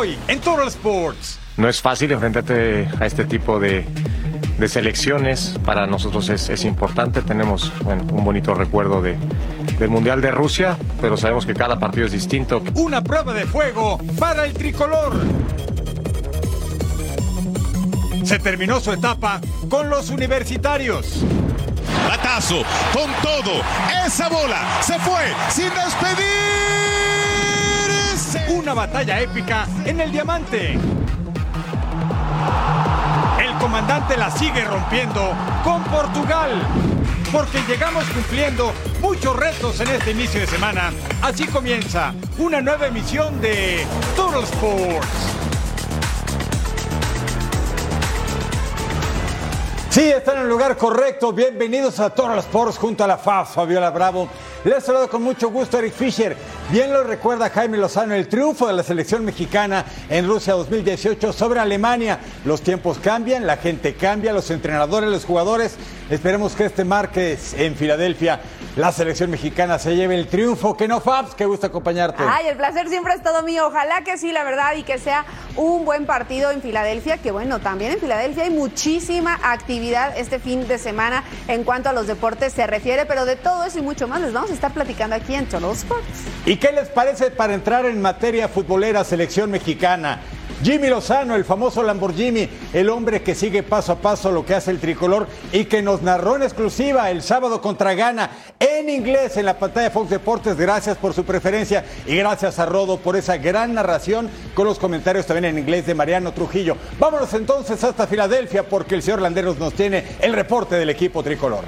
hoy en Total Sports. No es fácil enfrentarte a este tipo de, de selecciones. Para nosotros es, es importante. Tenemos bueno, un bonito recuerdo de, del Mundial de Rusia, pero sabemos que cada partido es distinto. Una prueba de fuego para el tricolor. Se terminó su etapa con los universitarios. Batazo, con todo, esa bola se fue sin despedirse. Una batalla épica en el diamante. El comandante la sigue rompiendo con Portugal. Porque llegamos cumpliendo muchos retos en este inicio de semana. Así comienza una nueva emisión de Total Sports. Sí, están en el lugar correcto. Bienvenidos a Total Sports junto a la FAF, Fabiola Bravo. Les saludo con mucho gusto Eric Fisher. Bien lo recuerda Jaime Lozano, el triunfo de la selección mexicana en Rusia 2018 sobre Alemania. Los tiempos cambian, la gente cambia, los entrenadores, los jugadores. Esperemos que este martes en Filadelfia la selección mexicana se lleve el triunfo. Que no, Fabs, qué gusto acompañarte. Ay, el placer siempre es todo mío. Ojalá que sí, la verdad, y que sea un buen partido en Filadelfia, que bueno, también en Filadelfia hay muchísima actividad este fin de semana en cuanto a los deportes se refiere, pero de todo eso y mucho más les vamos a estar platicando aquí en Total Sports. ¿Y qué les parece para entrar en materia futbolera selección mexicana? Jimmy Lozano, el famoso Lamborghini, el hombre que sigue paso a paso lo que hace el tricolor y que nos narró en exclusiva el sábado contra Ghana en inglés en la pantalla de Fox Deportes. Gracias por su preferencia y gracias a Rodo por esa gran narración con los comentarios también en inglés de Mariano Trujillo. Vámonos entonces hasta Filadelfia porque el señor Landeros nos tiene el reporte del equipo tricolor.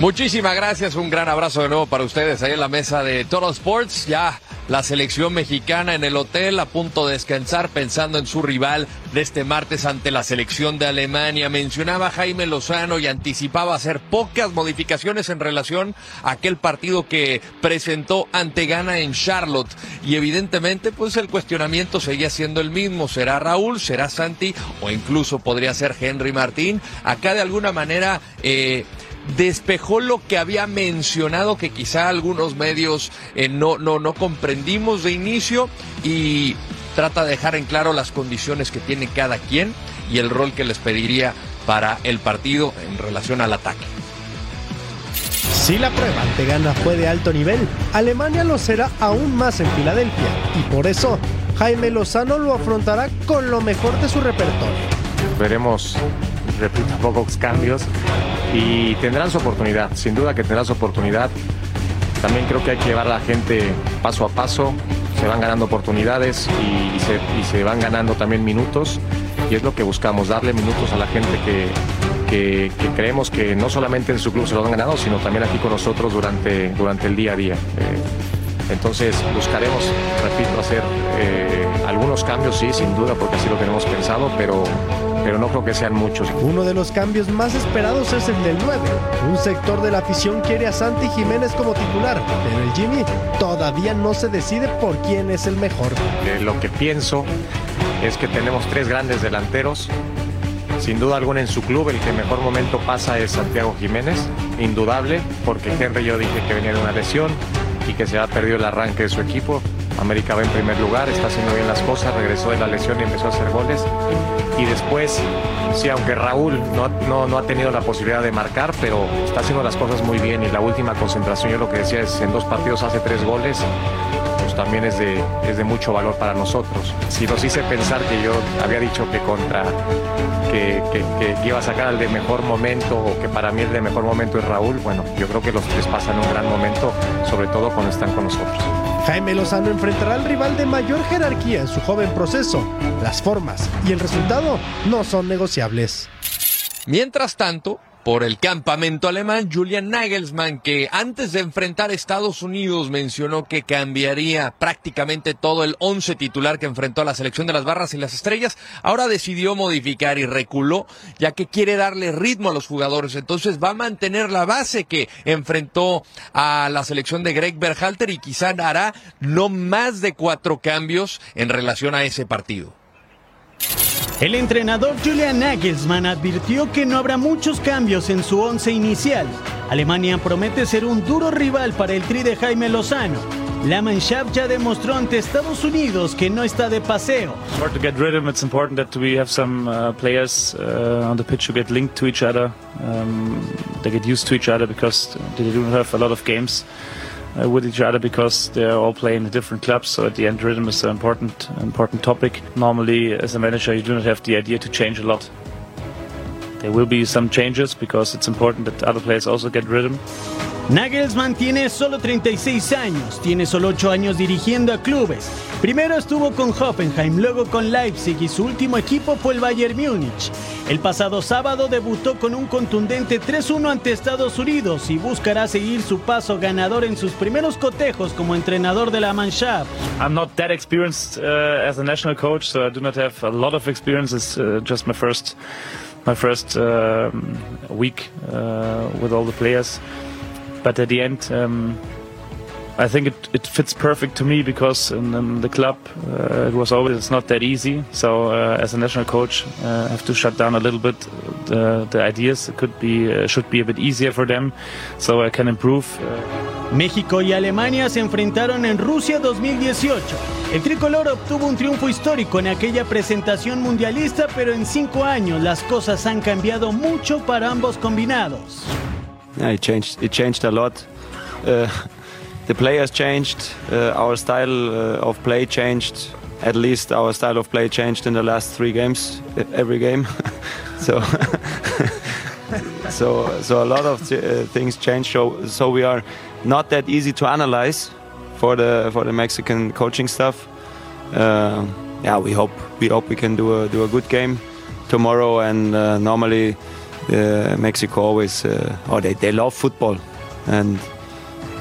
Muchísimas gracias, un gran abrazo de nuevo para ustedes ahí en la mesa de Total Sports. Ya la selección mexicana en el hotel a punto de descansar pensando en su rival de este martes ante la selección de Alemania. Mencionaba Jaime Lozano y anticipaba hacer pocas modificaciones en relación a aquel partido que presentó ante Ghana en Charlotte. Y evidentemente pues el cuestionamiento seguía siendo el mismo. ¿Será Raúl? ¿Será Santi? O incluso podría ser Henry Martín. Acá de alguna manera... Eh, despejó lo que había mencionado que quizá algunos medios eh, no, no, no comprendimos de inicio y trata de dejar en claro las condiciones que tiene cada quien y el rol que les pediría para el partido en relación al ataque. Si la prueba ante Ghana fue de alto nivel, Alemania lo será aún más en Filadelfia y por eso Jaime Lozano lo afrontará con lo mejor de su repertorio. Veremos, repito, pocos cambios y tendrán su oportunidad, sin duda que tendrán su oportunidad. También creo que hay que llevar a la gente paso a paso, se van ganando oportunidades y, se, y se van ganando también minutos y es lo que buscamos, darle minutos a la gente que, que, creemos que no solamente en su club se lo han ganado, sino también aquí con nosotros durante, durante el día a día. Eh, entonces buscaremos, repito, hacer eh, algunos cambios, sí, sin duda, porque así lo tenemos pensado, pero, pero no creo que sean muchos. Uno de los cambios más esperados es el del 9. Un sector de la afición quiere a Santi Jiménez como titular, pero el Jimmy todavía no se decide por quién es el mejor. Eh, lo que pienso es que tenemos tres grandes delanteros. Sin duda alguna en su club el que mejor momento pasa es Santiago Jiménez, indudable, porque Henry yo dije que venía de una lesión y que se ha perdido el arranque de su equipo. América va en primer lugar, está haciendo bien las cosas, regresó de la lesión y empezó a hacer goles. Y después, sí, aunque Raúl no, no, no, ha tenido la posibilidad de marcar, pero está haciendo las cosas muy bien. Y la última concentración, yo lo que decía es, en dos partidos hace tres goles, pues también es de, es de mucho valor para nosotros. Si nos hice pensar que yo había dicho que contra, que, que, que iba a sacar al de mejor momento, o que para mí el de mejor momento es Raúl, bueno, yo creo que los tres pasan un gran momento, sobre todo cuando están con nosotros. Jaime Lozano enfrentará al rival de mayor jerarquía en su joven proceso. Las formas y el resultado no son negociables. Mientras tanto, por el campamento alemán, Julian Nagelsmann, que antes de enfrentar a Estados Unidos mencionó que cambiaría prácticamente todo el once titular que enfrentó a la selección de las barras y las estrellas, ahora decidió modificar y reculó, ya que quiere darle ritmo a los jugadores. Entonces va a mantener la base que enfrentó a la selección de Greg Berhalter y quizá hará no más de cuatro cambios en relación a ese partido. El entrenador Julian Nagelsmann advirtió que no habrá muchos cambios en su once inicial. Alemania promete ser un duro rival para el tri de Jaime Lozano. La Mannschaft ya demostró ante Estados Unidos que no está de paseo. hard to get rhythm. It's important that we have some uh, players uh, on the pitch who get linked to each other. Um, they get used to each other because they do have a lot of games uh, with each other because they're all playing in different clubs. So at the end, rhythm is an important important topic. Normally, as a manager, you do not have the idea to change a lot. There will be some changes because it's important that other players also get rhythm. Nagelsmann tiene solo 36 años, tiene solo 8 años dirigiendo a clubes. Primero estuvo con Hoffenheim, luego con Leipzig y su último equipo fue el Bayern Múnich. El pasado sábado debutó con un contundente 3-1 ante Estados Unidos y buscará seguir su paso ganador en sus primeros cotejos como entrenador de la Mannschaft. I'm not that experienced uh, as a national coach, so I do not have a lot of experience. It's uh, just my first, my first um, week uh, with all the players. But at the end, um, I think it, it fits perfect to me because in, in the club uh, it was always it's not that easy. So uh, as a national coach, uh, I have to shut down a little bit the, the ideas. It could be uh, should be a bit easier for them, so I can improve. Uh, México y Alemania se enfrentaron en Rusia 2018. El tricolor obtuvo un triunfo histórico en aquella presentación mundialista, pero en cinco años las cosas han cambiado mucho para ambos combinados. yeah, it changed. It changed a lot. Uh, the players changed. Uh, our style uh, of play changed. At least our style of play changed in the last three games. Every game. so, so, so a lot of uh, things changed. So, so we are not that easy to analyze for the for the Mexican coaching staff. Uh, yeah, we hope we hope we can do a do a good game tomorrow. And uh, normally, uh, Mexico always oh they, they love football, and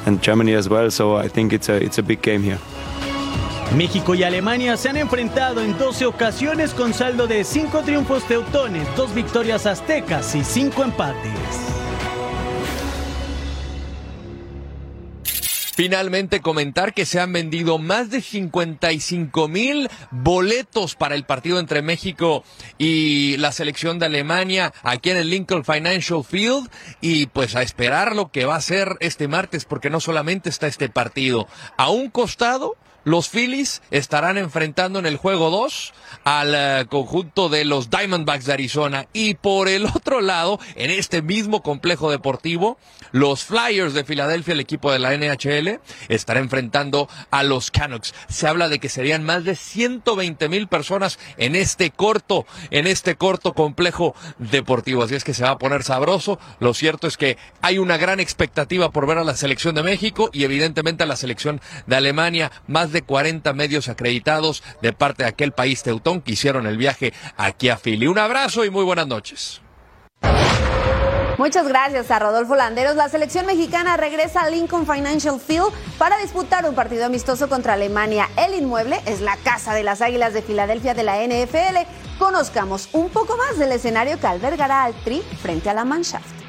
and Germany as well. So I think it's a it's a big game here. México y Alemania se han enfrentado en 12 ocasiones con saldo de 5 triunfos teutones, 2 victorias aztecas y 5 empates. Finalmente comentar que se han vendido más de 55 mil boletos para el partido entre México y la selección de Alemania aquí en el Lincoln Financial Field y pues a esperar lo que va a ser este martes porque no solamente está este partido. A un costado los Phillies estarán enfrentando en el juego 2 al eh, conjunto de los Diamondbacks de Arizona y por el otro lado, en este mismo complejo deportivo, los Flyers de Filadelfia, el equipo de la NHL, estará enfrentando a los Canucks. Se habla de que serían más de 120 mil personas en este corto, en este corto complejo deportivo. Así es que se va a poner sabroso. Lo cierto es que hay una gran expectativa por ver a la selección de México y evidentemente a la selección de Alemania. Más de 40 medios acreditados de parte de aquel país teutón que hicieron el viaje aquí a Philly. Un abrazo y muy buenas noches. Muchas gracias a Rodolfo Landeros. La selección mexicana regresa al Lincoln Financial Field para disputar un partido amistoso contra Alemania. El inmueble es la casa de las Águilas de Filadelfia de la NFL. Conozcamos un poco más del escenario que albergará al Tri frente a la Mannschaft.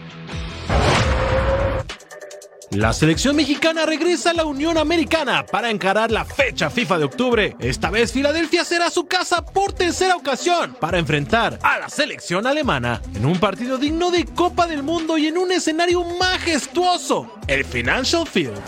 La selección mexicana regresa a la Unión Americana para encarar la fecha FIFA de octubre. Esta vez Filadelfia será su casa por tercera ocasión para enfrentar a la selección alemana en un partido digno de Copa del Mundo y en un escenario majestuoso, el Financial Field.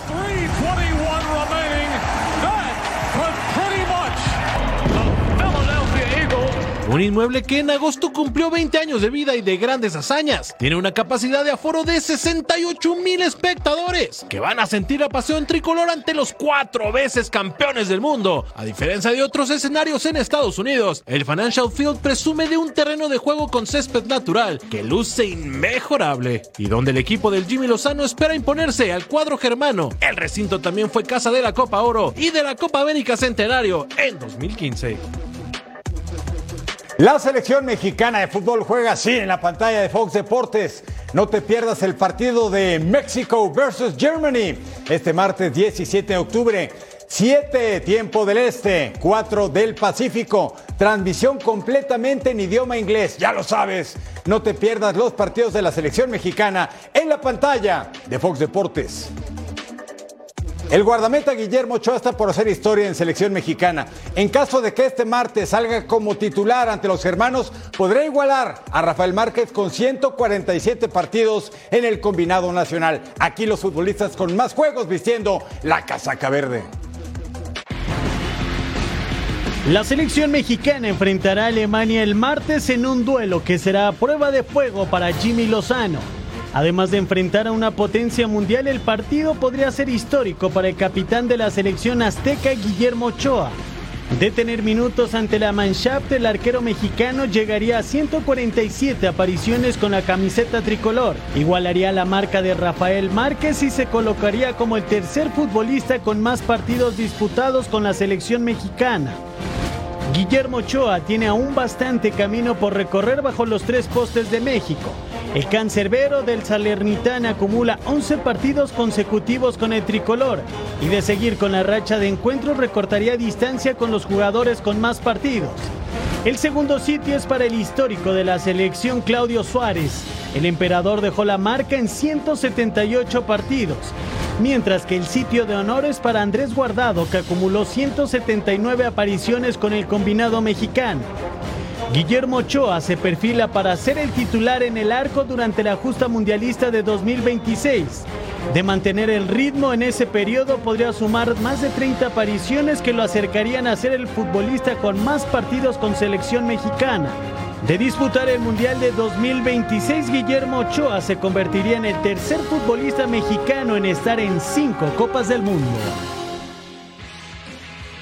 Un inmueble que en agosto cumplió 20 años de vida y de grandes hazañas. Tiene una capacidad de aforo de 68 mil espectadores que van a sentir la pasión tricolor ante los cuatro veces campeones del mundo. A diferencia de otros escenarios en Estados Unidos, el Financial Field presume de un terreno de juego con césped natural que luce inmejorable y donde el equipo del Jimmy Lozano espera imponerse al cuadro germano. El recinto también fue casa de la Copa Oro y de la Copa América Centenario en 2015. La selección mexicana de fútbol juega así en la pantalla de Fox Deportes. No te pierdas el partido de México versus Germany este martes 17 de octubre. 7 tiempo del este, 4 del Pacífico. Transmisión completamente en idioma inglés, ya lo sabes. No te pierdas los partidos de la selección mexicana en la pantalla de Fox Deportes. El guardameta Guillermo Ochoa está por hacer historia en selección mexicana. En caso de que este martes salga como titular ante los hermanos, podrá igualar a Rafael Márquez con 147 partidos en el combinado nacional. Aquí los futbolistas con más juegos vistiendo la casaca verde. La selección mexicana enfrentará a Alemania el martes en un duelo que será prueba de fuego para Jimmy Lozano. Además de enfrentar a una potencia mundial, el partido podría ser histórico para el capitán de la selección azteca, Guillermo Ochoa. De tener minutos ante la Mannschaft, el arquero mexicano llegaría a 147 apariciones con la camiseta tricolor. Igualaría la marca de Rafael Márquez y se colocaría como el tercer futbolista con más partidos disputados con la selección mexicana. Guillermo Ochoa tiene aún bastante camino por recorrer bajo los tres postes de México. El cancerbero del Salernitana acumula 11 partidos consecutivos con el tricolor y de seguir con la racha de encuentros recortaría distancia con los jugadores con más partidos. El segundo sitio es para el histórico de la selección Claudio Suárez. El emperador dejó la marca en 178 partidos, mientras que el sitio de honor es para Andrés Guardado, que acumuló 179 apariciones con el combinado mexicano. Guillermo Ochoa se perfila para ser el titular en el arco durante la justa mundialista de 2026. De mantener el ritmo en ese periodo podría sumar más de 30 apariciones que lo acercarían a ser el futbolista con más partidos con selección mexicana. De disputar el Mundial de 2026, Guillermo Ochoa se convertiría en el tercer futbolista mexicano en estar en cinco Copas del Mundo.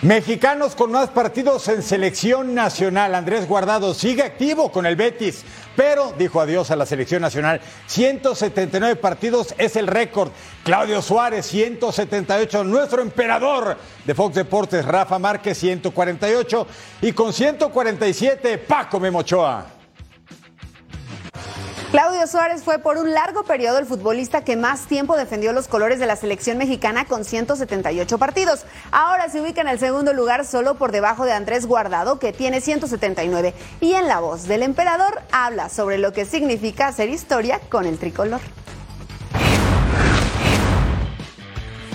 Mexicanos con más partidos en selección nacional. Andrés Guardado sigue activo con el Betis, pero dijo adiós a la selección nacional. 179 partidos es el récord. Claudio Suárez, 178. Nuestro emperador de Fox Deportes, Rafa Márquez, 148. Y con 147, Paco Memochoa. Claudio Suárez fue por un largo periodo el futbolista que más tiempo defendió los colores de la selección mexicana con 178 partidos. Ahora se ubica en el segundo lugar solo por debajo de Andrés Guardado, que tiene 179. Y en la voz del emperador habla sobre lo que significa hacer historia con el tricolor.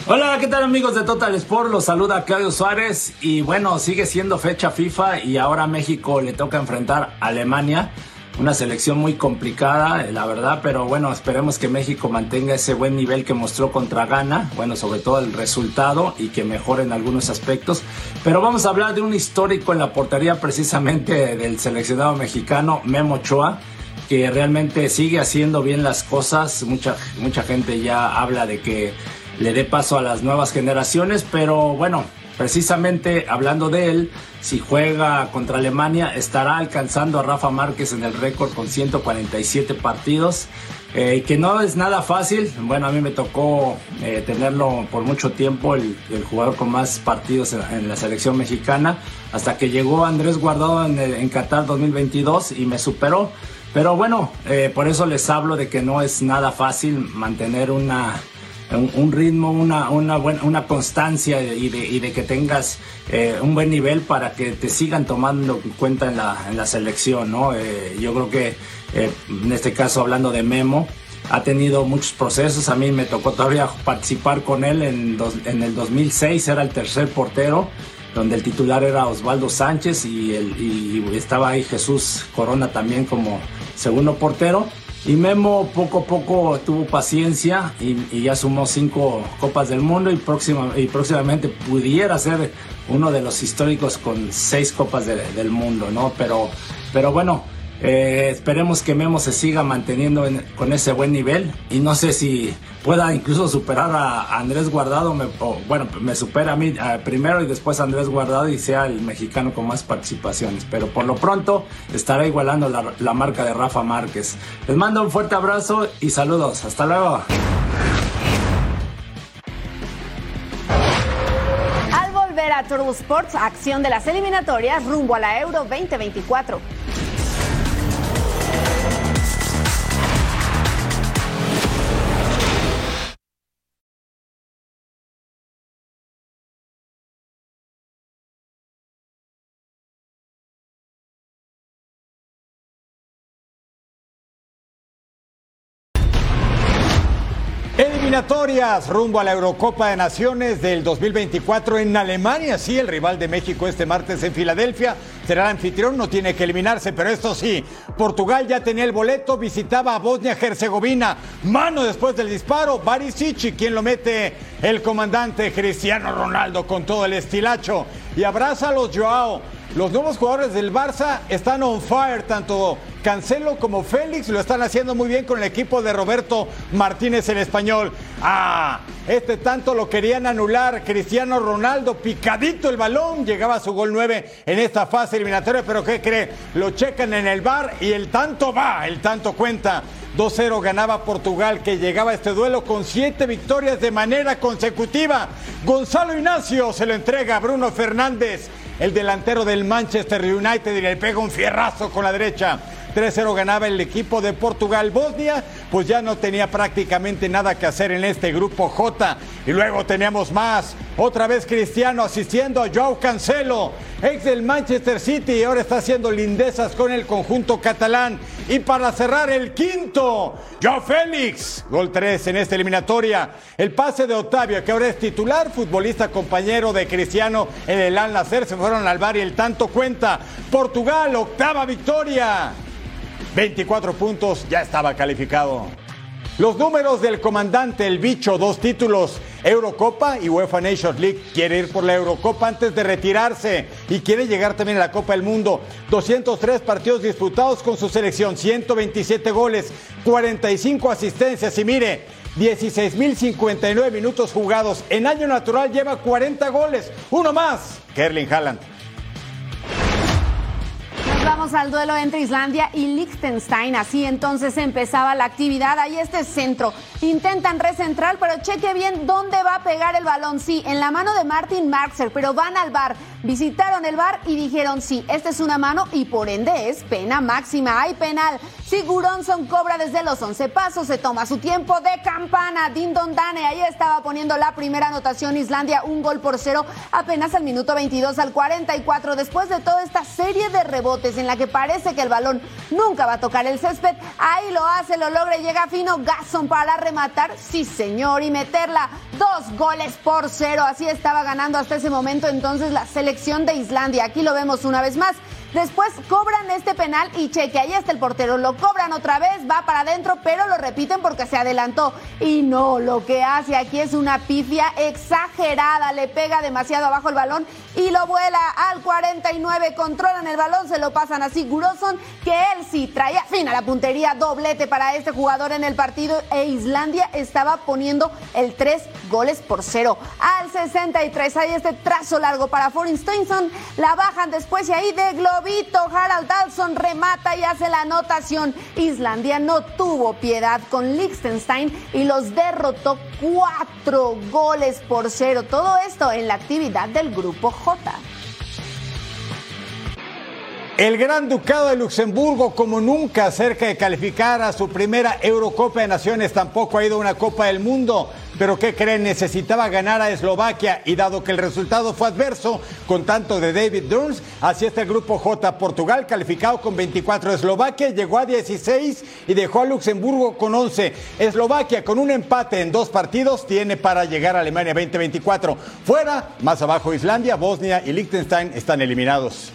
Hola, ¿qué tal amigos de Total Sport? Los saluda Claudio Suárez y bueno, sigue siendo fecha FIFA y ahora México le toca enfrentar a Alemania una selección muy complicada, eh, la verdad, pero bueno, esperemos que México mantenga ese buen nivel que mostró contra Ghana, bueno, sobre todo el resultado y que mejore en algunos aspectos. Pero vamos a hablar de un histórico en la portería precisamente del seleccionado mexicano, Memo Ochoa que realmente sigue haciendo bien las cosas. Mucha, mucha gente ya habla de que le dé paso a las nuevas generaciones, pero bueno, Precisamente hablando de él, si juega contra Alemania, estará alcanzando a Rafa Márquez en el récord con 147 partidos. Eh, que no es nada fácil. Bueno, a mí me tocó eh, tenerlo por mucho tiempo, el, jugador con más partidos en, la selección mexicana, hasta que llegó Andrés Guardado en, en Qatar 2022 y me superó. Pero bueno, eh, por eso les hablo de que no es nada fácil mantener una, un, ritmo, una, una, buena, una constancia y de, y de que tengas eh, un buen nivel para que te sigan tomando en cuenta en la, en la selección. ¿no? Eh, yo creo que eh, en este caso hablando de Memo, ha tenido muchos procesos. A mí me tocó todavía participar con él en, en el 2006, era el tercer portero, donde el titular era Osvaldo Sánchez y, el, y estaba ahí Jesús Corona también como segundo portero. Y Memo poco a poco tuvo paciencia y, ya sumó cinco Copas del Mundo y, y próximamente pudiera ser uno de los históricos con seis Copas del Mundo, ¿no? Pero, pero bueno, eh, esperemos que Memo se siga manteniendo con ese buen nivel y no sé si pueda incluso superar a, Andrés Guardado, bueno, me supera a mí primero y después a Andrés Guardado y sea el mexicano con más participaciones, pero por lo pronto estará igualando la, la marca de Rafa Márquez. Les mando un fuerte abrazo y saludos, hasta luego. Al volver a Turbo Sports, acción de las eliminatorias rumbo a la Euro 2024. Eliminatorias rumbo a la Eurocopa de Naciones del 2024 en Alemania. Sí, el rival de México este martes en Filadelfia será el anfitrión, no tiene que eliminarse, pero esto sí, Portugal ya tenía el boleto, visitaba a Bosnia-Herzegovina. Mano después del disparo, Barisic, quien lo mete el comandante Cristiano Ronaldo con todo el estilacho. Y abraza a los Joao. Los nuevos jugadores del Barça están on fire, tanto Cancelo como Félix lo están haciendo muy bien con el equipo de Roberto Martínez el español. Ah, este tanto lo querían anular. Cristiano Ronaldo, picadito el balón, llegaba a su gol 9 en esta fase eliminatoria, pero ¿qué cree? Lo checan en el bar y el tanto va, el tanto cuenta. 2-0 ganaba Portugal que llegaba a este duelo con siete victorias de manera consecutiva. Gonzalo Ignacio se lo entrega a Bruno Fernández el delantero del Manchester United y le pega un fierrazo con la derecha. 3-0 ganaba el equipo de Portugal. Bosnia, pues ya no tenía prácticamente nada que hacer en este grupo J. Y luego teníamos más. Otra vez Cristiano asistiendo a Joao Cancelo, ex del Manchester City, y ahora está haciendo lindezas con el conjunto catalán. Y para cerrar el quinto, Joao Félix, gol 3 en esta eliminatoria. El pase de Otavio, que ahora es titular, futbolista compañero de Cristiano en el Al Nacer, se fueron al bar y el tanto cuenta. Portugal, octava victoria. 24 puntos, ya estaba calificado. Los números del comandante El Bicho, dos títulos, Eurocopa y UEFA Nations League. Quiere ir por la Eurocopa antes de retirarse y quiere llegar también a la Copa del Mundo. 203 partidos disputados con su selección, 127 goles, 45 asistencias y mire, 16.059 minutos jugados. En año natural lleva 40 goles, uno más que Erling Haaland. Vamos al duelo entre Islandia y Liechtenstein. Así entonces empezaba la actividad. Ahí este centro. Intentan recentrar, pero cheque bien dónde va a pegar el balón. Sí, en la mano de Martin Marxer, pero van al bar. Visitaron el bar y dijeron sí, esta es una mano y por ende es pena máxima. Hay penal. Si Guronson cobra desde los 11 pasos, se toma su tiempo de campana. Dindon Dane ahí estaba poniendo la primera anotación. Islandia un gol por cero apenas al minuto 22 al 44. Después de toda esta serie de rebotes en la que parece que el balón nunca va a tocar el césped, ahí lo hace, lo logra llega fino Gasson para rematar. Sí, señor, y meterla dos goles por cero. Así estaba ganando hasta ese momento entonces la selección de Islandia. Aquí lo vemos una vez más. Después cobran este penal y cheque, ahí está el portero, lo cobran otra vez, va para adentro, pero lo repiten porque se adelantó. Y no, lo que hace aquí es una pifia exagerada, le pega demasiado abajo el balón y lo vuela al 49, controlan el balón, se lo pasan así Guroson, que él sí traía fin a la puntería, doblete para este jugador en el partido e Islandia estaba poniendo el 3 goles por cero. Al 63 hay este trazo largo para Forin Stoinson, la bajan después y ahí de Globo Vito Harald Dalson remata y hace la anotación. Islandia no tuvo piedad con Liechtenstein y los derrotó cuatro goles por cero. Todo esto en la actividad del Grupo J. El Gran Ducado de Luxemburgo, como nunca, cerca de calificar a su primera Eurocopa de Naciones, tampoco ha ido a una Copa del Mundo. Pero ¿qué creen? Necesitaba ganar a Eslovaquia y dado que el resultado fue adverso con tanto de David Durns, así está el grupo J. Portugal calificado con 24. Eslovaquia llegó a 16 y dejó a Luxemburgo con 11. Eslovaquia con un empate en dos partidos tiene para llegar a Alemania 2024. Fuera, más abajo Islandia, Bosnia y Liechtenstein están eliminados.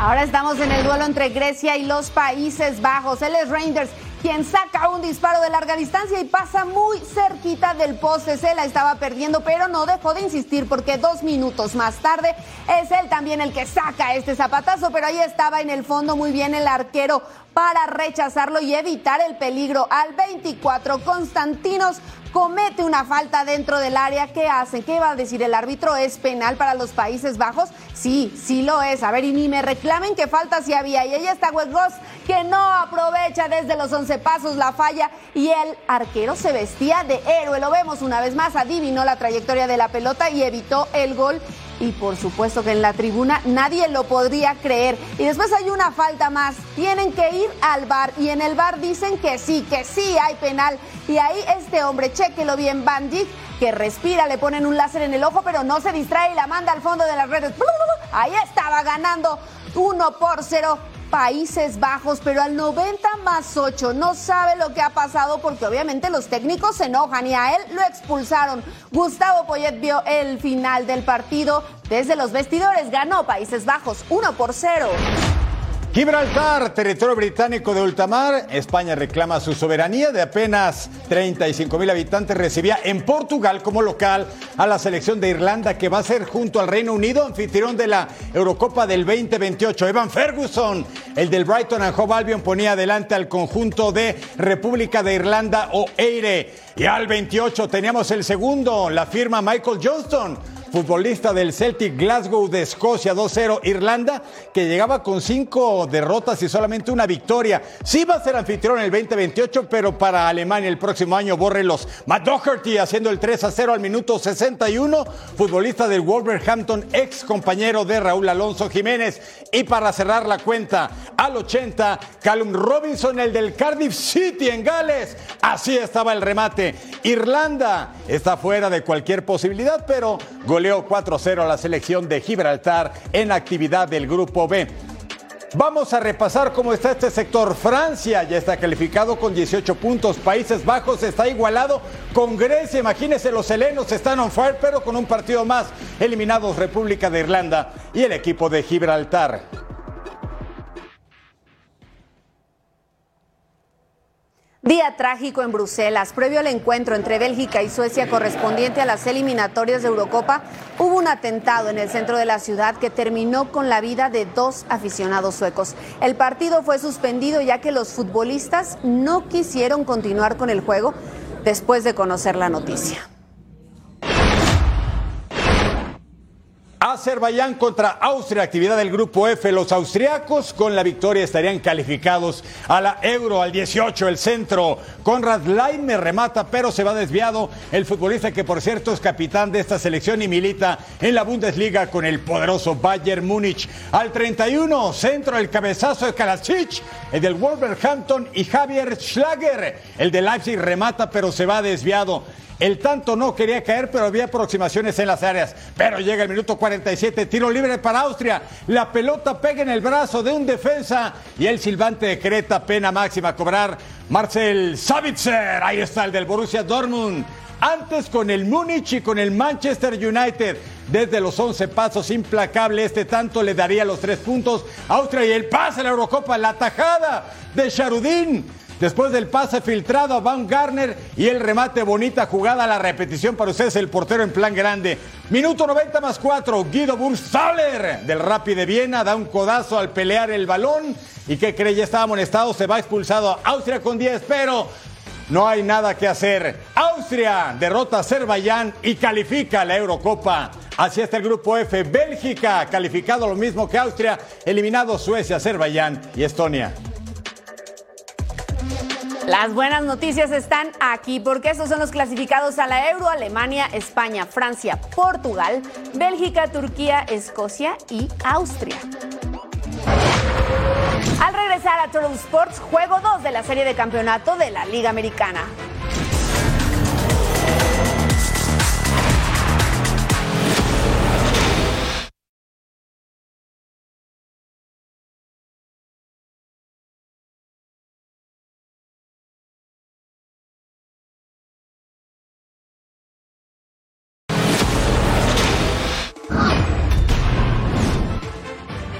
Ahora estamos en el duelo entre Grecia y los Países Bajos. Él es Reinders quien saca un disparo de larga distancia y pasa muy cerquita del poste. Se la estaba perdiendo, pero no dejó de insistir porque dos minutos más tarde es él también el que saca este zapatazo, pero ahí estaba en el fondo muy bien el arquero para rechazarlo y evitar el peligro. Al 24, Constantinos comete una falta dentro del área. ¿Qué hacen? ¿Qué va a decir el árbitro? ¿Es penal para los Países Bajos? Sí, sí lo es. A ver, y ni me reclamen que falta si había. Y ahí está Ross que no aprovecha desde los 11 pasos la falla. Y el arquero se vestía de héroe. Lo vemos una vez más. Adivinó la trayectoria de la pelota y evitó el gol y por supuesto que en la tribuna nadie lo podría creer. Y después hay una falta más. Tienen que ir al bar y en el bar dicen que sí, que sí hay penal. Y ahí este hombre, chequelo bien, Van que respira, le ponen un láser en el ojo, pero no se distrae y la manda al fondo de las redes. Ahí estaba ganando 1 por 0 Países Bajos, pero al 90 más 8 no sabe lo que ha pasado porque obviamente los técnicos se enojan y a él lo expulsaron. Gustavo Poyet vio el final del partido desde los vestidores, ganó Países Bajos 1 por 0. Gibraltar, territorio británico de ultramar, España reclama su soberanía de apenas 35 mil habitantes. Recibía en Portugal como local a la selección de Irlanda que va a ser junto al Reino Unido anfitrión de la Eurocopa del 2028. Evan Ferguson, el del Brighton and Hove Albion, ponía adelante al conjunto de República de Irlanda o Eire. Y al 28 teníamos el segundo, la firma Michael Johnston futbolista del Celtic Glasgow de Escocia 2-0 Irlanda, que llegaba con cinco derrotas y solamente una victoria. Sí va a ser anfitrión el 2028, pero para Alemania el próximo año borre los Matt haciendo el 3-0 al minuto 61, futbolista del Wolverhampton, ex compañero de Raúl Alonso Jiménez. Y para cerrar la cuenta, al 80, Callum Robinson, el del Cardiff City en Gales. Así estaba el remate. Irlanda está fuera de cualquier posibilidad, pero goleó 4-0 a la selección de Gibraltar en actividad del Grupo B. Vamos a repasar cómo está este sector. Francia ya está calificado con 18 puntos. Países Bajos está igualado con Grecia. Imagínense, los helenos están on fire, pero con un partido más. Eliminados República de Irlanda y el equipo de Gibraltar. Día trágico en Bruselas. Previo al encuentro entre Bélgica y Suecia correspondiente a las eliminatorias de Eurocopa, hubo un atentado en el centro de la ciudad que terminó con la vida de dos aficionados suecos. El partido fue suspendido ya que los futbolistas no quisieron continuar con el juego después de conocer la noticia. Azerbaiyán contra Austria, actividad del grupo F. Los austriacos con la victoria estarían calificados a la Euro al 18. El centro, Conrad Leime remata, pero se va desviado. El futbolista que por cierto es capitán de esta selección y milita en la Bundesliga con el poderoso Bayern Múnich. Al 31, centro, el cabezazo de Kalasic, el del Wolverhampton y Javier Schlager. El de Leipzig remata, pero se va desviado. El tanto no quería caer, pero había aproximaciones en las áreas. Pero llega el minuto 47, tiro libre para Austria. La pelota pega en el brazo de un defensa y el silbante decreta pena máxima a cobrar Marcel Savitzer. Ahí está el del Borussia Dortmund. Antes con el Múnich y con el Manchester United. Desde los 11 pasos, implacable. Este tanto le daría los tres puntos. Austria y el pase a la Eurocopa. La tajada de Charudín. Después del pase filtrado a Van Garner y el remate bonita jugada, la repetición para ustedes, el portero en plan grande. Minuto 90 más 4, Guido Burstaller del Rapid de Viena da un codazo al pelear el balón. ¿Y qué cree? Ya estaba amonestado, se va expulsado a Austria con 10, pero no hay nada que hacer. Austria derrota a Azerbaiyán y califica a la Eurocopa. Así está el grupo F. Bélgica calificado lo mismo que Austria, eliminado Suecia, Azerbaiyán y Estonia. Las buenas noticias están aquí porque estos son los clasificados a la Euro, Alemania, España, Francia, Portugal, Bélgica, Turquía, Escocia y Austria. Al regresar a Total Sports, juego 2 de la serie de campeonato de la Liga Americana.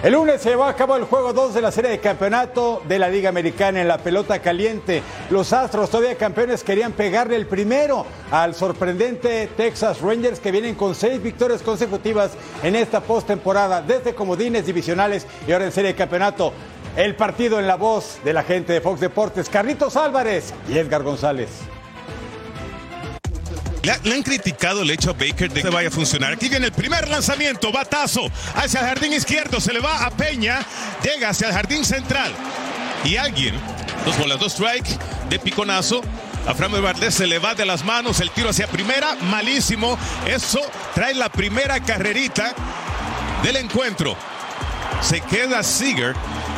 El lunes se llevó a cabo el juego 2 de la serie de campeonato de la Liga Americana en la pelota caliente. Los Astros, todavía campeones, querían pegarle el primero al sorprendente Texas Rangers que vienen con seis victorias consecutivas en esta postemporada, desde comodines divisionales y ahora en serie de campeonato. El partido en la voz de la gente de Fox Deportes, Carlitos Álvarez y Edgar González. Le, le, han criticado el hecho a Baker de que vaya a funcionar. Aquí viene el primer lanzamiento, batazo hacia el jardín izquierdo, se le va a Peña, llega hacia el jardín central. Y alguien, dos bolas, dos strike de piconazo. A Framber Valdés se le va de las manos el tiro hacia primera, malísimo. Eso trae la primera carrerita del encuentro. Se queda Seager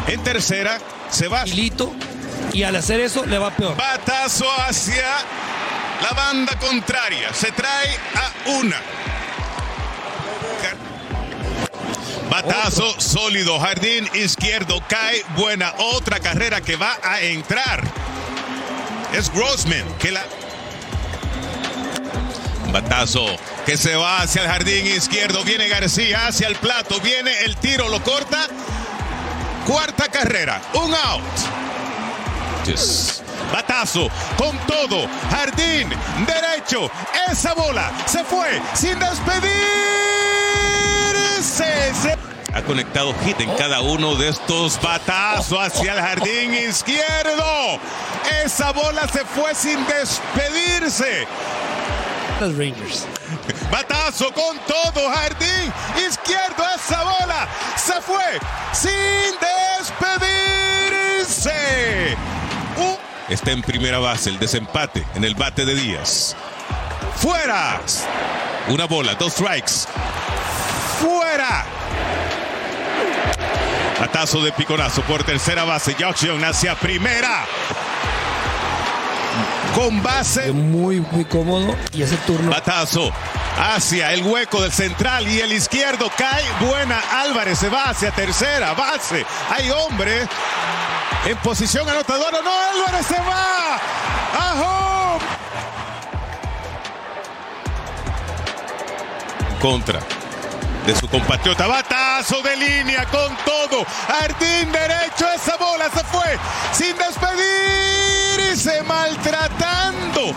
en tercera, se va. Lito, y al hacer eso le va peor. Batazo hacia la banda contraria se trae a una. Batazo sólido, jardín izquierdo, cae buena. Otra carrera que va a entrar. Es Grossman que la. Batazo que se va hacia el jardín izquierdo. Viene García hacia el plato. Viene el tiro, lo corta. Cuarta carrera, un out. Batazo con todo. Jardín derecho. Esa bola se fue sin despedirse. Se ha conectado hit en cada uno de estos batazos hacia el jardín izquierdo. Esa bola se fue sin despedirse. Los Rangers. Batazo con todo, jardín izquierdo, esa bola se fue sin despedirse. Está en primera base el desempate en el bate de Díaz. Fuera. Una bola, dos strikes. Fuera. Batazo de piconazo por tercera base. Jackson hacia primera. Con base. Muy, muy cómodo. Y ese turno. Batazo hacia el hueco del central y el izquierdo cae. Buena. Álvarez se va hacia tercera base. Hay hombre en posición anotadora. No, Álvarez se va. A home. Contra de su compatriota. Batazo de línea con todo. Jardín derecho. Esa bola se fue sin despedirse. Maltratando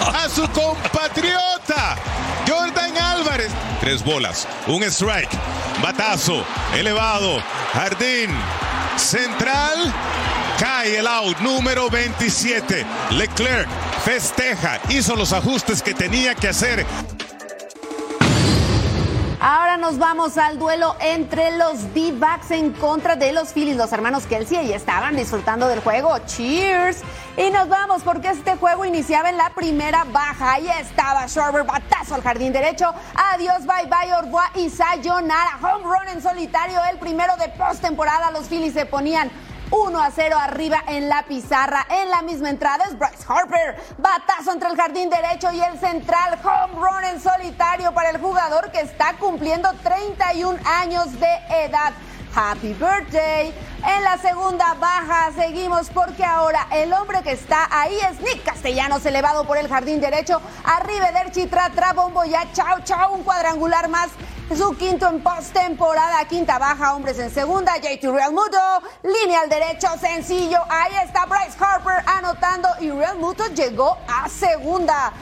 a su compatriota. Jordan Álvarez. Tres bolas. Un strike. Batazo. Elevado. Jardín. Central. Cae el out número 27. Leclerc festeja. Hizo los ajustes que tenía que hacer. Ahora nos vamos al duelo entre los D-backs en contra de los Phillies. Los hermanos Kelsey y estaban disfrutando del juego. Cheers. Y nos vamos porque este juego iniciaba en la primera baja. Ahí estaba Schwarber, batazo al jardín derecho. Adiós, bye bye, Orbois y Sayonara. Home run en solitario, el primero de postemporada. Los Phillies se ponían 1 a 0 arriba en la pizarra. En la misma entrada es Bryce Harper. Batazo entre el jardín derecho y el central. Home run en solitario para el jugador que está cumpliendo 31 años de edad. Happy birthday. En la segunda baja seguimos porque ahora el hombre que está ahí es Nick Castellanos, elevado por el jardín derecho. Arriba Derchi, tra, tra, bombo ya, chao, chao, un cuadrangular más. Su quinto en postemporada, quinta baja, hombres en segunda, JT Real Muto, línea al derecho, sencillo, ahí está Bryce Harper anotando y Real Muto llegó a segunda.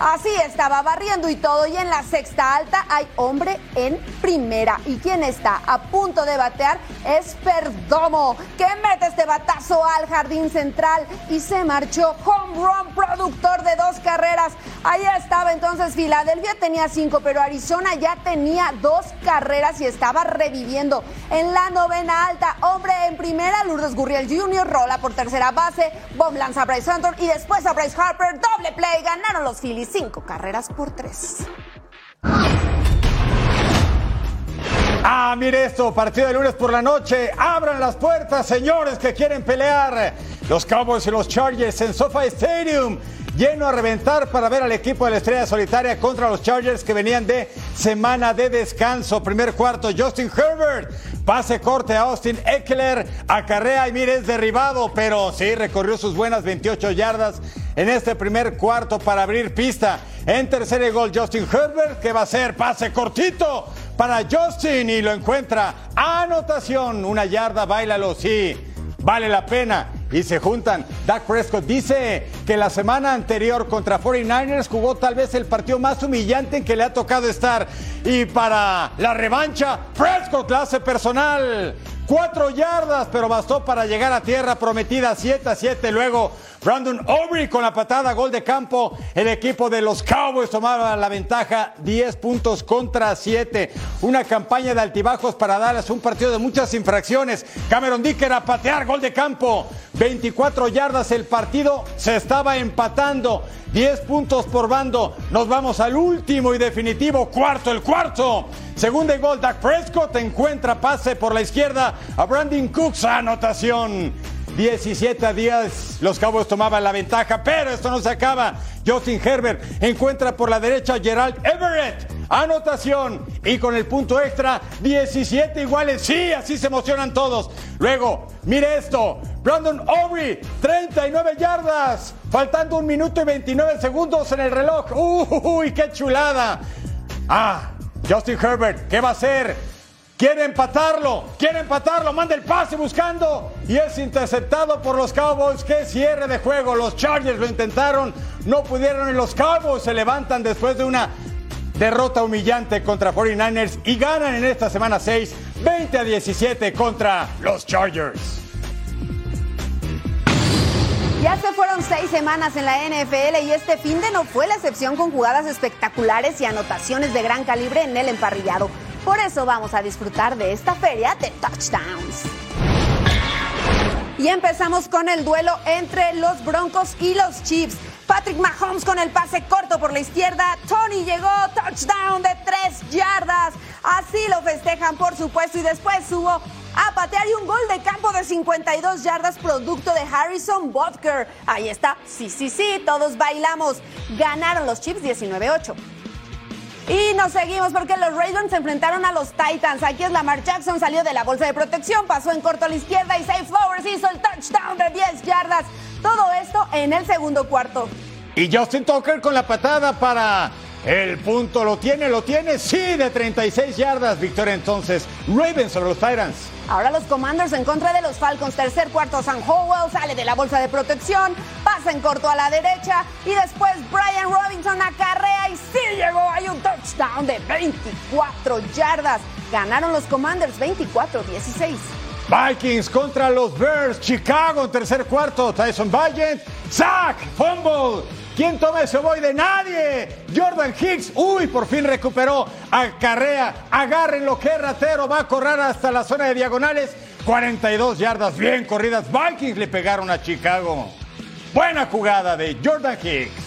Así estaba barriendo y todo. Y en la sexta alta hay hombre en primera. Y quien está a punto de batear es Perdomo, que mete este batazo al jardín central y se marchó. Home run, productor de dos carreras. Ahí estaba entonces Filadelfia, tenía cinco, pero Arizona ya tenía dos carreras y estaba reviviendo. En la novena alta, hombre en primera, Lourdes Gurriel Jr. rola por tercera base. Bomb lanza a Bryce Hunter y después a Bryce Harper. Doble play, ganaron los Phillies cinco carreras por tres. Ah, mire esto, partido de lunes por la noche. Abran las puertas, señores que quieren pelear. Los Cowboys y los Chargers en SoFi Stadium. Lleno a reventar para ver al equipo de la estrella solitaria contra los Chargers que venían de semana de descanso. Primer cuarto, Justin Herbert. Pase corte a Austin Eckler. Acarrea y mire, es derribado, pero sí recorrió sus buenas 28 yardas en este primer cuarto para abrir pista. En tercer gol, Justin Herbert, que va a ser pase cortito para Justin y lo encuentra. Anotación, una yarda, bailalo, sí, vale la pena. Y se juntan. Dak Prescott dice que la semana anterior contra 49ers jugó tal vez el partido más humillante en que le ha tocado estar. Y para la revancha, Prescott clase personal. Cuatro yardas, pero bastó para llegar a tierra prometida 7 a 7. Luego Brandon Aubrey con la patada, gol de campo. El equipo de los Cowboys tomaba la ventaja 10 puntos contra 7. Una campaña de altibajos para Dallas, un partido de muchas infracciones. Cameron Dicker a patear, gol de campo. 24 yardas, el partido se estaba empatando. 10 puntos por bando. Nos vamos al último y definitivo cuarto, el cuarto. Segunda y gol, Dak Prescott encuentra pase por la izquierda a Brandon Cooks. Anotación. 17 a 10. Los Cowboys tomaban la ventaja, pero esto no se acaba. Justin Herbert encuentra por la derecha a Gerald Everett. Anotación. Y con el punto extra, 17 iguales. Sí, así se emocionan todos. Luego, mire esto. Brandon Aubrey, 39 yardas. Faltando un minuto y 29 segundos en el reloj. Uy, qué chulada. Ah, Justin Herbert, ¿qué va a hacer? Quiere empatarlo, quiere empatarlo, manda el pase buscando y es interceptado por los Cowboys. Qué cierre de juego. Los Chargers lo intentaron, no pudieron y los Cowboys se levantan después de una derrota humillante contra 49ers y ganan en esta semana 6, 20 a 17 contra los Chargers. Ya se fueron seis semanas en la NFL y este fin de no fue la excepción con jugadas espectaculares y anotaciones de gran calibre en el emparrillado. Por eso vamos a disfrutar de esta feria de touchdowns. Y empezamos con el duelo entre los Broncos y los Chiefs. Patrick Mahomes con el pase corto por la izquierda. Tony llegó, touchdown de tres yardas. Así lo festejan, por supuesto, y después subo a patear y un gol de campo de 52 yardas producto de Harrison Butker. Ahí está, sí, sí, sí, todos bailamos. Ganaron los Chiefs 19-8. Y nos seguimos porque los Ravens se enfrentaron a los Titans. Aquí es Lamar Jackson, salió de la bolsa de protección, pasó en corto a la izquierda y Safe Flowers hizo el touchdown de 10 yardas. Todo esto en el segundo cuarto. Y Justin Tucker con la patada para el punto. ¿Lo tiene? ¿Lo tiene? Sí, de 36 yardas. Victoria entonces. Ravens sobre los Titans. Ahora los Commanders en contra de los Falcons. Tercer cuarto, San Howell sale de la bolsa de protección, pasa en corto a la derecha y después Brian Robinson acarrea y sí llegó. Hay un touchdown de 24 yardas. Ganaron los Commanders 24-16. Vikings contra los Bears. Chicago tercer cuarto. Tyson Valiant. Sack. Fumble. ¿Quién toma ese de Nadie. Jordan Hicks. Uy, por fin recuperó. Acarrea. Agarren lo que ratero. Va a correr hasta la zona de diagonales. 42 yardas bien corridas. Vikings le pegaron a Chicago. Buena jugada de Jordan Hicks.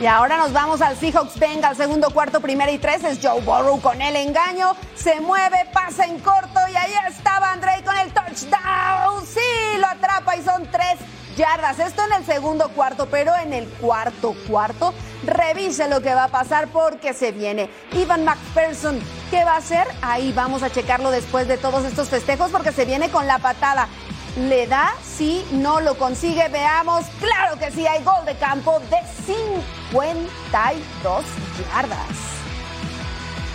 Y ahora nos vamos al Seahawks Bengals, segundo cuarto, primera y tres. Es Joe Burrow con el engaño. Se mueve, pasa en corto y ahí estaba Andrei con el touchdown. Sí, lo atrapa y son tres yardas. Esto en el segundo cuarto, pero en el cuarto cuarto, revise lo que va a pasar porque se viene. Ivan McPherson, ¿qué va a hacer? Ahí vamos a checarlo después de todos estos festejos porque se viene con la patada le da si no lo consigue. Veamos, claro que sí, hay gol de campo de 52 yardas.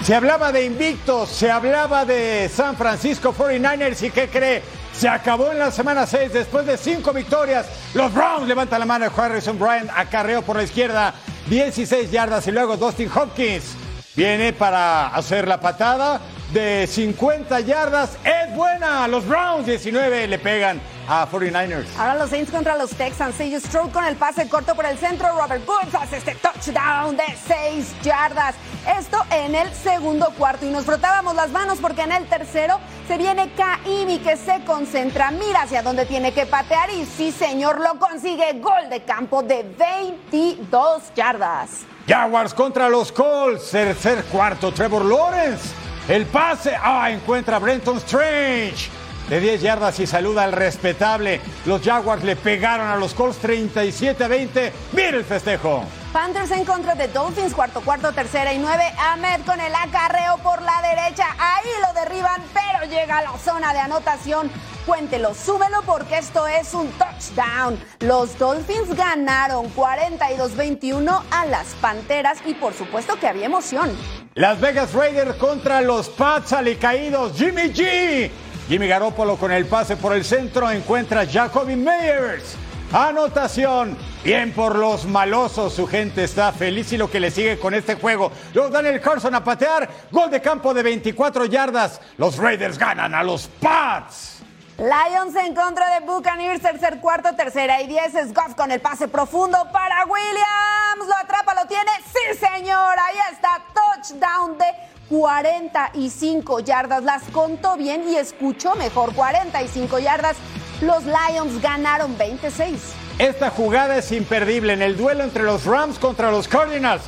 Se hablaba de invictos, se hablaba de San Francisco 49ers y ¿qué cree? Se acabó en la semana 6 después de cinco victorias. Los Browns levantan la mano Harrison Bryant, acarreo por la izquierda, 16 yardas y luego Dustin Hopkins viene para hacer la patada de 50 yardas. Es buena. Los Browns 19 le pegan a 49ers. Ahora los Saints contra los Texans. CJ Stroke con el pase corto por el centro. Robert Woods hace este touchdown de 6 yardas. Esto en el segundo cuarto. Y nos frotábamos las manos porque en el tercero se viene Kaimi que se concentra. Mira hacia dónde tiene que patear. Y sí, señor, lo consigue. Gol de campo de 22 yardas. Jaguars contra los Colts. Tercer cuarto. Trevor Lawrence el pase. Ah, encuentra a Brenton Strange. De 10 yardas y saluda al respetable. Los Jaguars le pegaron a los Colts 37 a 20. Mira el festejo. Panthers en contra de Dolphins, cuarto, cuarto, tercera y nueve. Ahmed con el acarreo por la derecha. Ahí lo derriban, pero llega a la zona de anotación. Cuéntelo, súbelo porque esto es un touchdown. Los Dolphins ganaron 42-21 a las Panteras y por supuesto que había emoción. Las Vegas Raiders contra los Pats alicaídos. Jimmy G. Jimmy Garoppolo con el pase por el centro encuentra Jacoby Meyers. Anotación. Bien por los malosos. Su gente está feliz y lo que le sigue con este juego. Los Daniel Carson a patear. Gol de campo de 24 yardas. Los Raiders ganan a los Pats. Lions en contra de Buccaneers, tercer cuarto, tercera y diez. Es Goff con el pase profundo para Williams. Lo atrapa, lo tiene. Sí, señor. Ahí está. Touchdown de 45 yardas. Las contó bien y escuchó mejor. 45 yardas. Los Lions ganaron 26. Esta jugada es imperdible en el duelo entre los Rams contra los Cardinals.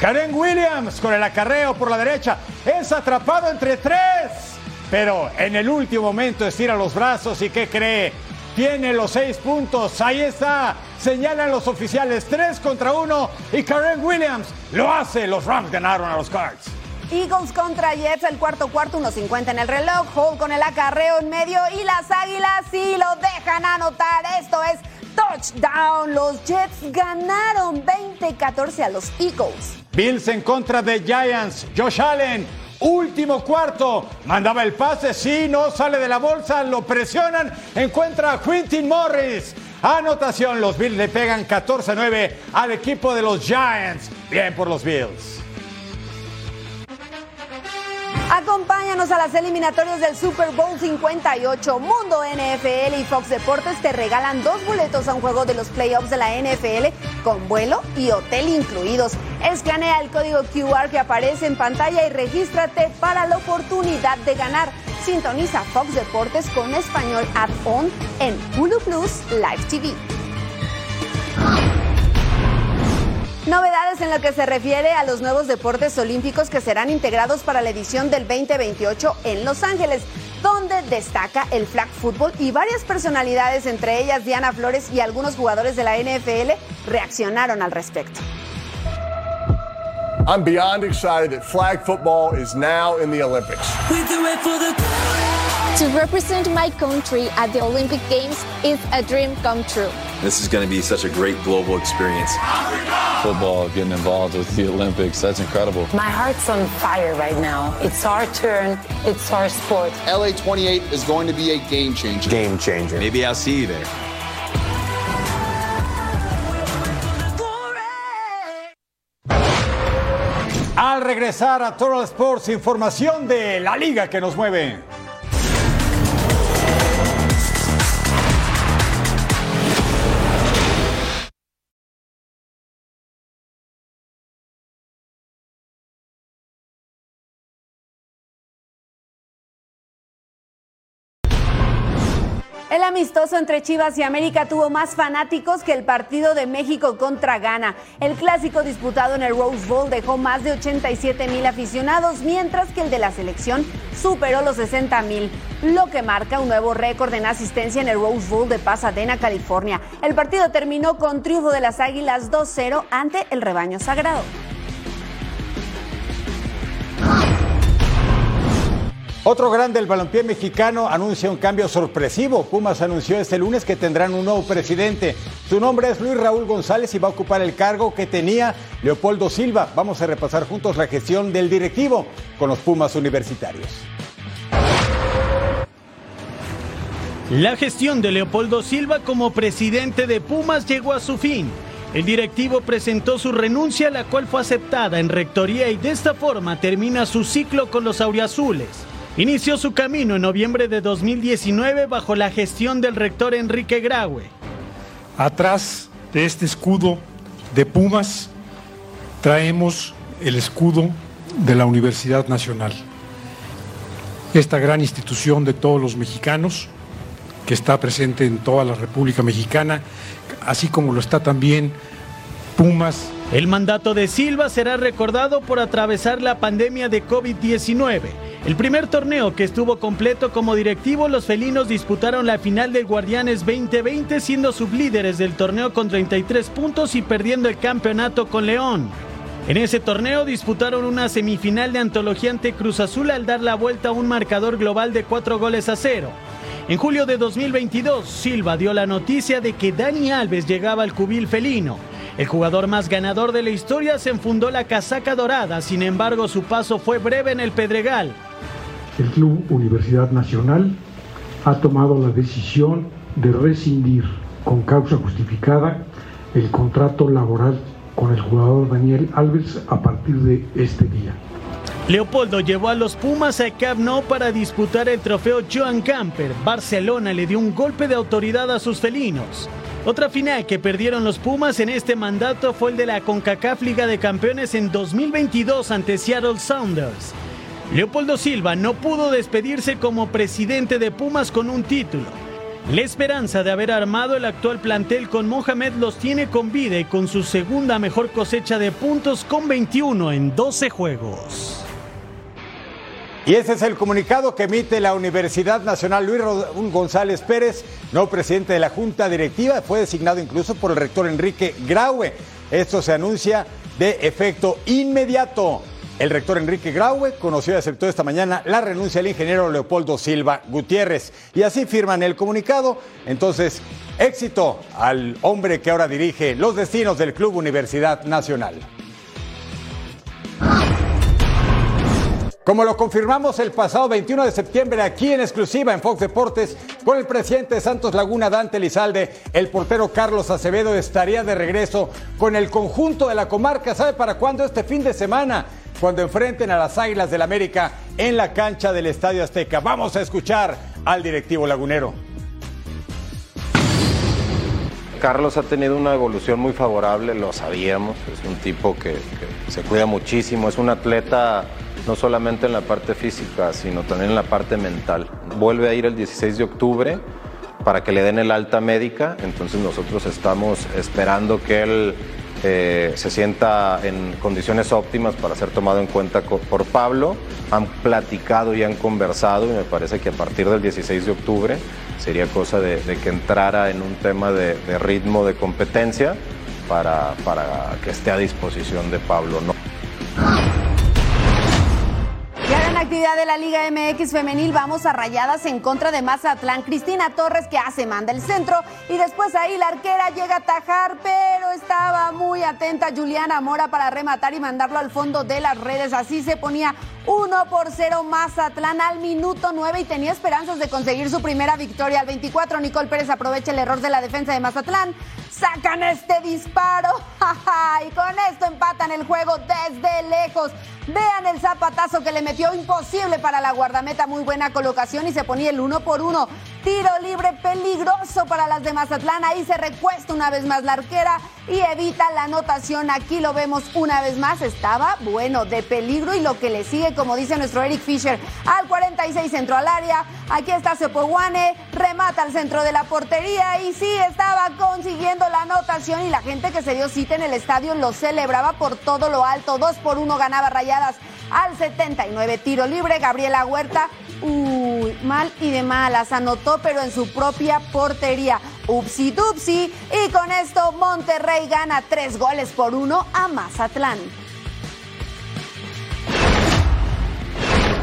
Karen Williams con el acarreo por la derecha. Es atrapado entre tres pero en el último momento estira los brazos y ¿qué cree? tiene los seis puntos. Ahí está. Señalan los oficiales. Tres contra uno. Y Karen Williams lo hace. Los Rams ganaron a los Cards. Eagles contra Jets, el cuarto cuarto, 1.50 en el reloj. Hall con el acarreo en medio y las águilas sí lo dejan anotar. Esto es touchdown. Los Jets ganaron 20-14 a los Eagles. Bills en contra de Giants. Josh Allen, último cuarto. Mandaba el pase, sí, no sale de la bolsa, lo presionan. Encuentra a Quintin Morris. Anotación, los Bills le pegan 14-9 al equipo de los Giants. Bien por los Bills. Acompáñanos a las eliminatorias del Super Bowl 58. Mundo NFL y Fox Deportes te regalan dos boletos a un juego de los playoffs de la NFL con vuelo y hotel incluidos. Escanea el código QR que aparece en pantalla y regístrate para la oportunidad de ganar. Sintoniza Fox Deportes con español add-on en Hulu Plus Live TV. Novedades en lo que se refiere a los nuevos deportes olímpicos que serán integrados para la edición del 2028 en Los Ángeles, donde destaca el flag football y varias personalidades, entre ellas Diana Flores y algunos jugadores de la NFL, reaccionaron al respecto. I'm beyond excited that flag football is now in the Olympics. To represent my country at the Olympic Games is a dream come true. This is going to be such a great global experience. Football, getting involved with the Olympics, that's incredible. My heart's on fire right now. It's our turn, it's our sport. LA 28 is going to be a game changer. Game changer. Maybe I'll see you there. Al regresar a Total Sports, información de la liga que nos mueve. Amistoso entre Chivas y América tuvo más fanáticos que el partido de México contra Ghana. El clásico disputado en el Rose Bowl dejó más de 87 mil aficionados, mientras que el de la selección superó los 60 mil, lo que marca un nuevo récord en asistencia en el Rose Bowl de Pasadena, California. El partido terminó con triunfo de las Águilas 2-0 ante el rebaño sagrado. Otro grande del balompié mexicano anuncia un cambio sorpresivo. Pumas anunció este lunes que tendrán un nuevo presidente. Su nombre es Luis Raúl González y va a ocupar el cargo que tenía Leopoldo Silva. Vamos a repasar juntos la gestión del directivo con los Pumas universitarios. La gestión de Leopoldo Silva como presidente de Pumas llegó a su fin. El directivo presentó su renuncia, la cual fue aceptada en rectoría y de esta forma termina su ciclo con los auriazules. Inició su camino en noviembre de 2019 bajo la gestión del rector Enrique Graue. Atrás de este escudo de Pumas traemos el escudo de la Universidad Nacional. Esta gran institución de todos los mexicanos que está presente en toda la República Mexicana, así como lo está también Pumas. El mandato de Silva será recordado por atravesar la pandemia de COVID-19 el primer torneo que estuvo completo como directivo, los felinos disputaron la final del Guardianes 2020 siendo sublíderes del torneo con 33 puntos y perdiendo el campeonato con León. En ese torneo disputaron una semifinal de antología ante Cruz Azul al dar la vuelta a un marcador global de 4 goles a 0. En julio de 2022, Silva dio la noticia de que Dani Alves llegaba al cubil felino. El jugador más ganador de la historia se enfundó la casaca dorada, sin embargo su paso fue breve en el Pedregal el Club Universidad Nacional ha tomado la decisión de rescindir con causa justificada el contrato laboral con el jugador Daniel Alves a partir de este día. Leopoldo llevó a los Pumas a Camp Nou para disputar el trofeo Joan Camper. Barcelona le dio un golpe de autoridad a sus felinos. Otra final que perdieron los Pumas en este mandato fue el de la CONCACAF Liga de Campeones en 2022 ante Seattle Sounders. Leopoldo Silva no pudo despedirse como presidente de Pumas con un título. La esperanza de haber armado el actual plantel con Mohamed los tiene con vida y con su segunda mejor cosecha de puntos con 21 en 12 juegos. Y ese es el comunicado que emite la Universidad Nacional Luis González Pérez, nuevo presidente de la Junta Directiva, fue designado incluso por el rector Enrique Graue. Esto se anuncia de efecto inmediato. El rector Enrique Graue conoció y aceptó esta mañana la renuncia del ingeniero Leopoldo Silva Gutiérrez. Y así firman el comunicado. Entonces, éxito al hombre que ahora dirige los destinos del Club Universidad Nacional. Como lo confirmamos el pasado 21 de septiembre aquí en exclusiva en Fox Deportes con el presidente de Santos Laguna, Dante Lizalde, el portero Carlos Acevedo estaría de regreso con el conjunto de la comarca. ¿Sabe para cuándo? Este fin de semana, cuando enfrenten a las Águilas del América en la cancha del Estadio Azteca. Vamos a escuchar al directivo lagunero. Carlos ha tenido una evolución muy favorable, lo sabíamos, es un tipo que, que se cuida muchísimo, es un atleta no solamente en la parte física, sino también en la parte mental. Vuelve a ir el 16 de octubre para que le den el alta médica, entonces nosotros estamos esperando que él eh, se sienta en condiciones óptimas para ser tomado en cuenta por Pablo. Han platicado y han conversado y me parece que a partir del 16 de octubre sería cosa de, que entrara en un tema de, ritmo de competencia para, para que esté a disposición de Pablo. De la Liga MX femenil, vamos a rayadas en contra de Mazatlán. Cristina Torres que hace, manda el centro y después ahí la arquera llega a atajar, pero estaba muy atenta Juliana Mora para rematar y mandarlo al fondo de las redes. Así se ponía 1 por 0 Mazatlán al minuto 9 y tenía esperanzas de conseguir su primera victoria. Al 24 Nicole Pérez aprovecha el error de la defensa de Mazatlán. Sacan este disparo y con esto empatan el juego desde lejos. Vean el zapatazo que le metió imposible para la guardameta. Muy buena colocación y se ponía el uno por uno. Tiro libre peligroso para las de Mazatlán. Ahí se recuesta una vez más la arquera y evita la anotación. Aquí lo vemos una vez más. Estaba bueno de peligro y lo que le sigue, como dice nuestro Eric Fisher, al 46 centro al área. Aquí está Sepoguane, remata al centro de la portería y sí estaba consiguiendo la anotación y la gente que se dio cita en el estadio lo celebraba por todo lo alto. Dos por uno ganaba Al 79. Tiro libre, Gabriela Huerta. Uy, mal y de malas. Anotó, pero en su propia portería. Upsi dupsi. Y con esto, Monterrey gana tres goles por uno a Mazatlán.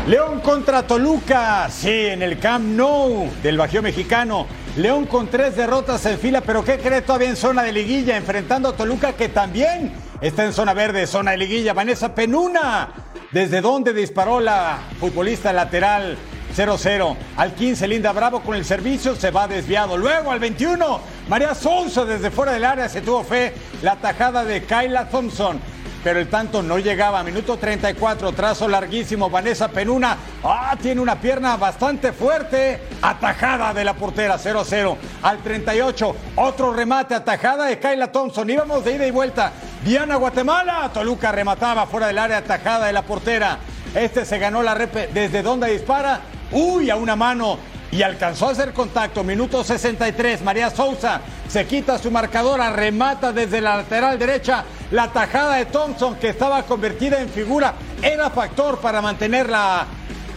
León contra Toluca, sí, en el Camp Nou del Bajío Mexicano. León con tres derrotas en fila, pero ¿qué cree todavía en zona de liguilla? Enfrentando a Toluca que también está en zona verde, zona de liguilla. Vanessa Penuna, desde donde disparó la futbolista lateral 0-0. Al 15, Linda Bravo con el servicio se va desviado. Luego al 21, María Sousa desde fuera del área se tuvo fe. La tajada de Kyla Thompson pero el tanto no llegaba. Minuto 34, trazo larguísimo. Vanessa Penuna, ah, tiene una pierna bastante fuerte. Atajada de la portera, 0-0. Al 38, otro remate, atajada de Kyla Thompson. Íbamos de ida y vuelta. Diana Guatemala, Toluca remataba fuera del área, atajada de la portera. Este se ganó la repe. ¿Desde dónde dispara? Uy, a una mano y alcanzó a hacer contacto. Minuto 63, María Sousa se quita su marcadora, remata desde la lateral derecha. La tajada de Thompson, que estaba convertida en figura, era factor para mantener la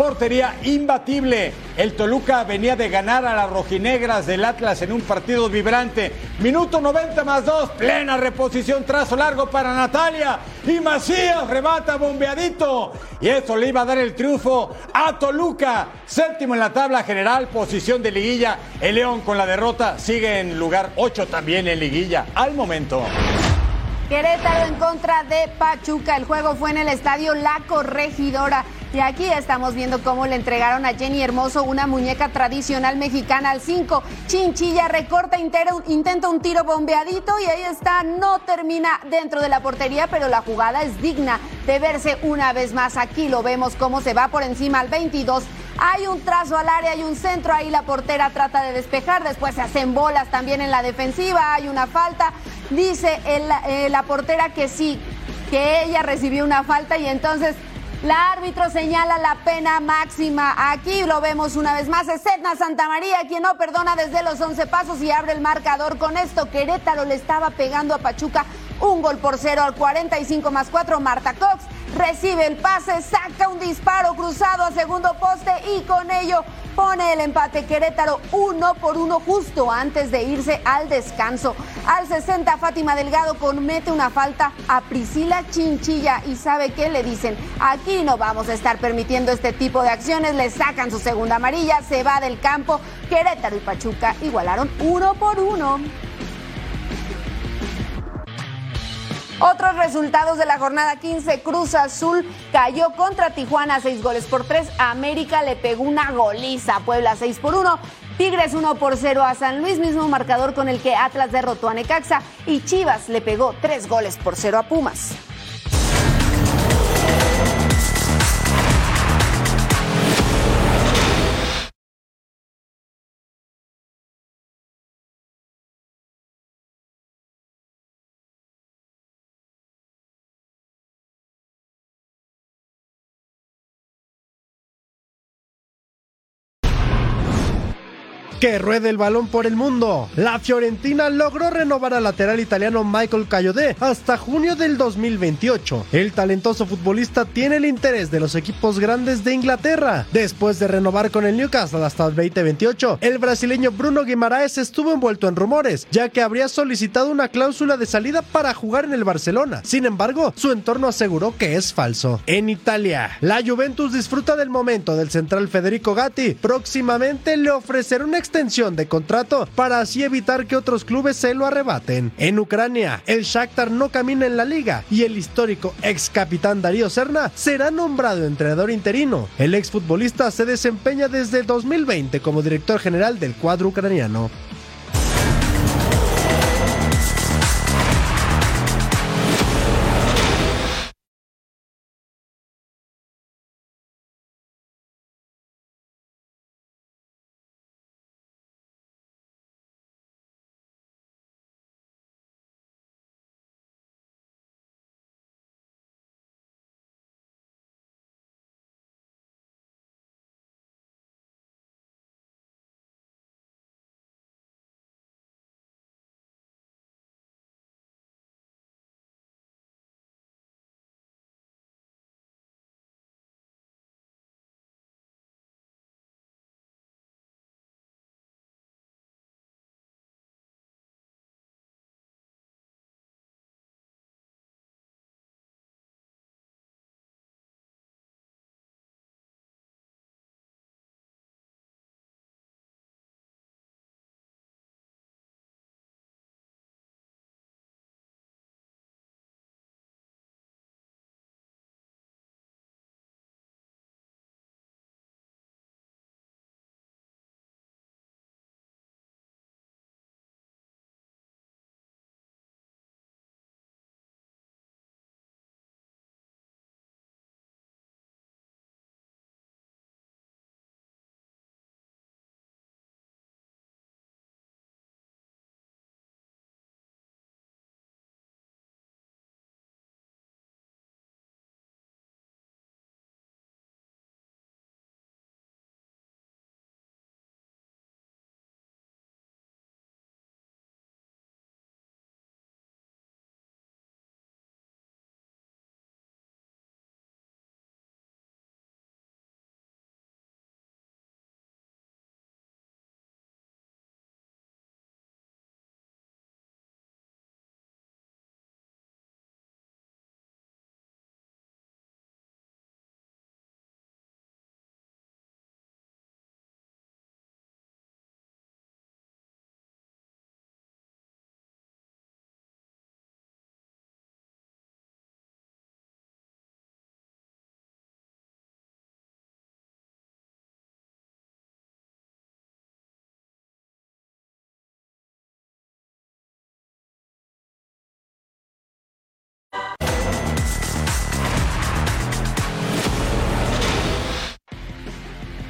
portería imbatible. El Toluca venía de ganar a las rojinegras del Atlas en un partido vibrante. Minuto 90 más 2, plena reposición, trazo largo para Natalia. Y Macías remata bombeadito. Y esto le iba a dar el triunfo a Toluca. Séptimo en la tabla general, posición de liguilla. El León con la derrota sigue en lugar 8 también en liguilla al momento. Querétaro en contra de Pachuca. El juego fue en el estadio La Corregidora. Y aquí estamos viendo cómo le entregaron a Jenny Hermoso una muñeca tradicional mexicana al 5. Chinchilla recorta, intenta un tiro bombeadito y ahí está. No termina dentro de la portería, pero la jugada es digna de verse una vez más. Aquí lo vemos cómo se va por encima al 22. Hay un trazo al área, hay un centro, ahí la portera trata de despejar, después se hacen bolas también en la defensiva, hay una falta. Dice eh, la portera que sí, que ella recibió una falta y entonces la árbitro señala la pena máxima. Aquí lo vemos una vez más. Es Edna Santamaría quien no perdona desde los 11 pasos y abre el marcador. Con esto, Querétaro le estaba pegando a Pachuca un gol por cero al 45 más 4. Marta Cox recibe el pase, saca un disparo cruzado a segundo poste y con ello pone el empate Querétaro uno por uno justo antes de irse al descanso. Al 60 Fátima Delgado comete una falta a Priscila Chinchilla y sabe qué le dicen, aquí no vamos a estar permitiendo este tipo de acciones, le sacan su segunda amarilla, se va del campo, Querétaro y Pachuca igualaron uno por uno. Otros resultados de la jornada 15, Cruz Azul cayó contra Tijuana 6 goles por 3, América le pegó una goliza a Puebla 6 por 1, Tigres 1 por 0 a San Luis, mismo marcador con el que Atlas derrotó a Necaxa. Y Chivas le pegó 3 goles por 0 a Pumas. Que ruede el balón por el mundo. La Fiorentina logró renovar al lateral italiano Michael Cayodé hasta junio del 2028. El talentoso futbolista tiene el interés de los equipos grandes de Inglaterra. Después de renovar con el Newcastle hasta el 2028, el brasileño Bruno Guimaraes estuvo envuelto en rumores, ya que habría solicitado una cláusula de salida para jugar en el Barcelona. Sin embargo, su entorno aseguró que es falso. En Italia, la Juventus disfruta del momento del central Federico Gatti. Próximamente le ofrecerá una extensión de contrato para así evitar que otros clubes se lo arrebaten. En Ucrania, el Shakhtar no camina en la liga y el histórico ex capitán Darío Serna será nombrado entrenador interino. El exfutbolista se desempeña desde 2020 como director general del cuadro ucraniano.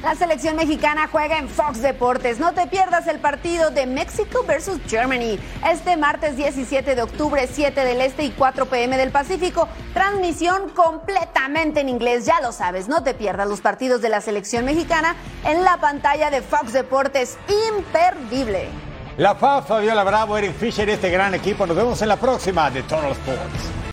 La selección mexicana juega en Fox Deportes. No te pierdas el partido de México versus Germany. Este martes 17 de octubre, 7 del Este y 4 pm del Pacífico. Transmisión completamente en inglés, ya lo sabes. No te pierdas los partidos de la selección mexicana en la pantalla de Fox Deportes. Imperdible. La FA, Fabiola Bravo, Eric Fisher, este gran equipo. Nos vemos en la próxima de Total Sports.